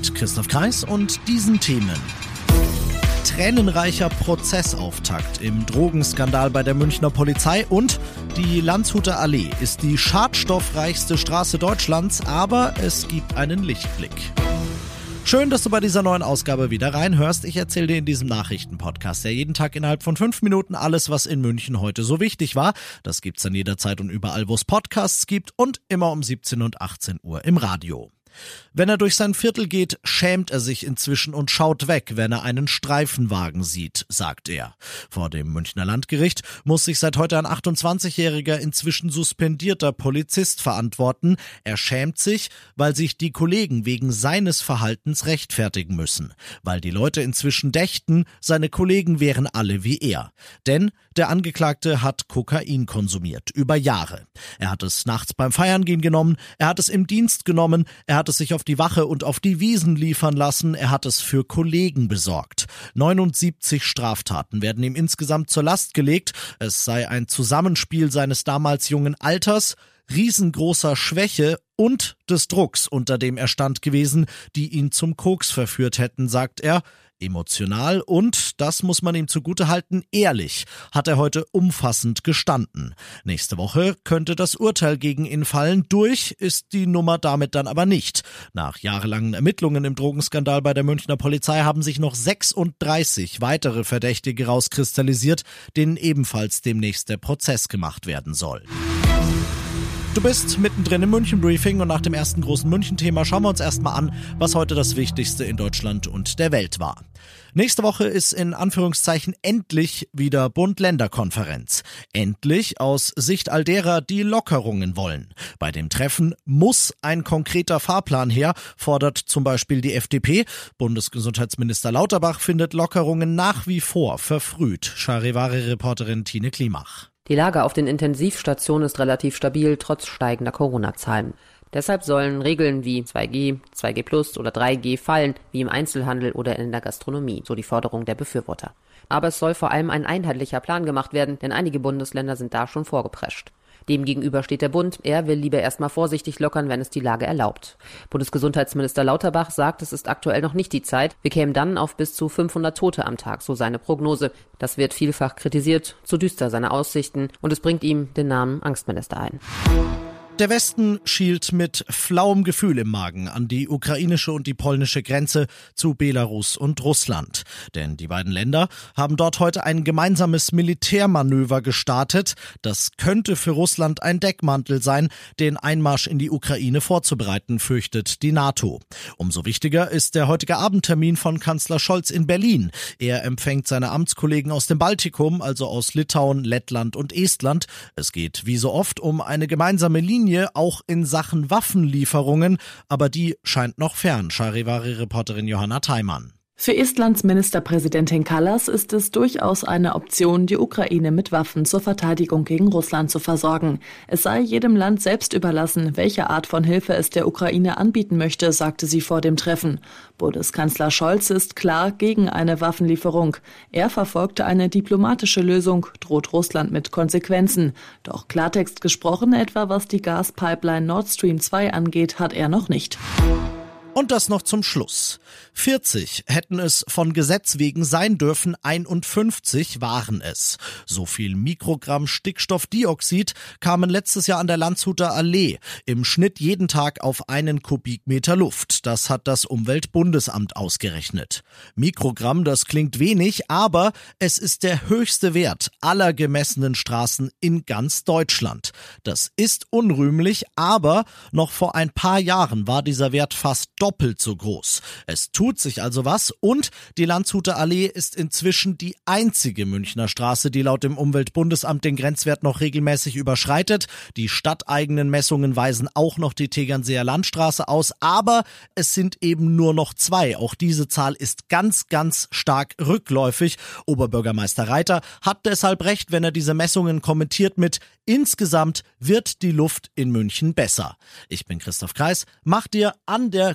Mit Christoph Kreis und diesen Themen. Tränenreicher Prozessauftakt im Drogenskandal bei der Münchner Polizei und die Landshuter Allee ist die schadstoffreichste Straße Deutschlands, aber es gibt einen Lichtblick. Schön, dass du bei dieser neuen Ausgabe wieder reinhörst. Ich erzähle dir in diesem Nachrichtenpodcast ja jeden Tag innerhalb von fünf Minuten alles, was in München heute so wichtig war. Das gibt's dann jederzeit und überall, wo es Podcasts gibt und immer um 17 und 18 Uhr im Radio. Wenn er durch sein Viertel geht, schämt er sich inzwischen und schaut weg, wenn er einen Streifenwagen sieht, sagt er. Vor dem Münchner Landgericht muss sich seit heute ein 28-jähriger inzwischen suspendierter Polizist verantworten. Er schämt sich, weil sich die Kollegen wegen seines Verhaltens rechtfertigen müssen, weil die Leute inzwischen dächten, seine Kollegen wären alle wie er. Denn der Angeklagte hat Kokain konsumiert, über Jahre. Er hat es nachts beim Feiern gehen genommen, er hat es im Dienst genommen, er hat es sich auf die Wache und auf die Wiesen liefern lassen, er hat es für Kollegen besorgt. 79 Straftaten werden ihm insgesamt zur Last gelegt. Es sei ein Zusammenspiel seines damals jungen Alters, riesengroßer Schwäche und des Drucks, unter dem er stand gewesen, die ihn zum Koks verführt hätten, sagt er. Emotional und, das muss man ihm zugutehalten, ehrlich hat er heute umfassend gestanden. Nächste Woche könnte das Urteil gegen ihn fallen. Durch ist die Nummer damit dann aber nicht. Nach jahrelangen Ermittlungen im Drogenskandal bei der Münchner Polizei haben sich noch 36 weitere Verdächtige rauskristallisiert, denen ebenfalls demnächst der Prozess gemacht werden soll. Du bist mittendrin im München Briefing und nach dem ersten großen München-Thema schauen wir uns erstmal an, was heute das Wichtigste in Deutschland und der Welt war. Nächste Woche ist in Anführungszeichen endlich wieder Bund-Länder-Konferenz. Endlich aus Sicht all derer, die Lockerungen wollen. Bei dem Treffen muss ein konkreter Fahrplan her, fordert zum Beispiel die FDP. Bundesgesundheitsminister Lauterbach findet Lockerungen nach wie vor verfrüht. Charivari-Reporterin Tine Klimach. Die Lage auf den Intensivstationen ist relativ stabil, trotz steigender Corona-Zahlen. Deshalb sollen Regeln wie 2G, 2G Plus oder 3G fallen, wie im Einzelhandel oder in der Gastronomie, so die Forderung der Befürworter. Aber es soll vor allem ein einheitlicher Plan gemacht werden, denn einige Bundesländer sind da schon vorgeprescht. Demgegenüber steht der Bund. Er will lieber erstmal vorsichtig lockern, wenn es die Lage erlaubt. Bundesgesundheitsminister Lauterbach sagt, es ist aktuell noch nicht die Zeit. Wir kämen dann auf bis zu 500 Tote am Tag, so seine Prognose. Das wird vielfach kritisiert, zu düster seine Aussichten und es bringt ihm den Namen Angstminister ein. Der Westen schielt mit flauem Gefühl im Magen an die ukrainische und die polnische Grenze zu Belarus und Russland. Denn die beiden Länder haben dort heute ein gemeinsames Militärmanöver gestartet. Das könnte für Russland ein Deckmantel sein, den Einmarsch in die Ukraine vorzubereiten, fürchtet die NATO. Umso wichtiger ist der heutige Abendtermin von Kanzler Scholz in Berlin. Er empfängt seine Amtskollegen aus dem Baltikum, also aus Litauen, Lettland und Estland. Es geht wie so oft um eine gemeinsame Linie Linie auch in Sachen Waffenlieferungen, aber die scheint noch fern, Charivari-Reporterin Johanna Theimann. Für Estlands Ministerpräsidentin Kallas ist es durchaus eine Option, die Ukraine mit Waffen zur Verteidigung gegen Russland zu versorgen. Es sei jedem Land selbst überlassen, welche Art von Hilfe es der Ukraine anbieten möchte, sagte sie vor dem Treffen. Bundeskanzler Scholz ist klar gegen eine Waffenlieferung. Er verfolgte eine diplomatische Lösung, droht Russland mit Konsequenzen. Doch Klartext gesprochen, etwa was die Gaspipeline Nord Stream 2 angeht, hat er noch nicht. Und das noch zum Schluss. 40 hätten es von Gesetz wegen sein dürfen, 51 waren es. So viel Mikrogramm Stickstoffdioxid kamen letztes Jahr an der Landshuter Allee im Schnitt jeden Tag auf einen Kubikmeter Luft. Das hat das Umweltbundesamt ausgerechnet. Mikrogramm, das klingt wenig, aber es ist der höchste Wert aller gemessenen Straßen in ganz Deutschland. Das ist unrühmlich, aber noch vor ein paar Jahren war dieser Wert fast doppelt so groß. Es tut sich also was und die Landshuter Allee ist inzwischen die einzige Münchner Straße, die laut dem Umweltbundesamt den Grenzwert noch regelmäßig überschreitet. Die stadteigenen Messungen weisen auch noch die Tegernseer Landstraße aus, aber es sind eben nur noch zwei. Auch diese Zahl ist ganz, ganz stark rückläufig. Oberbürgermeister Reiter hat deshalb recht, wenn er diese Messungen kommentiert mit Insgesamt wird die Luft in München besser. Ich bin Christoph Kreis. Mach dir an der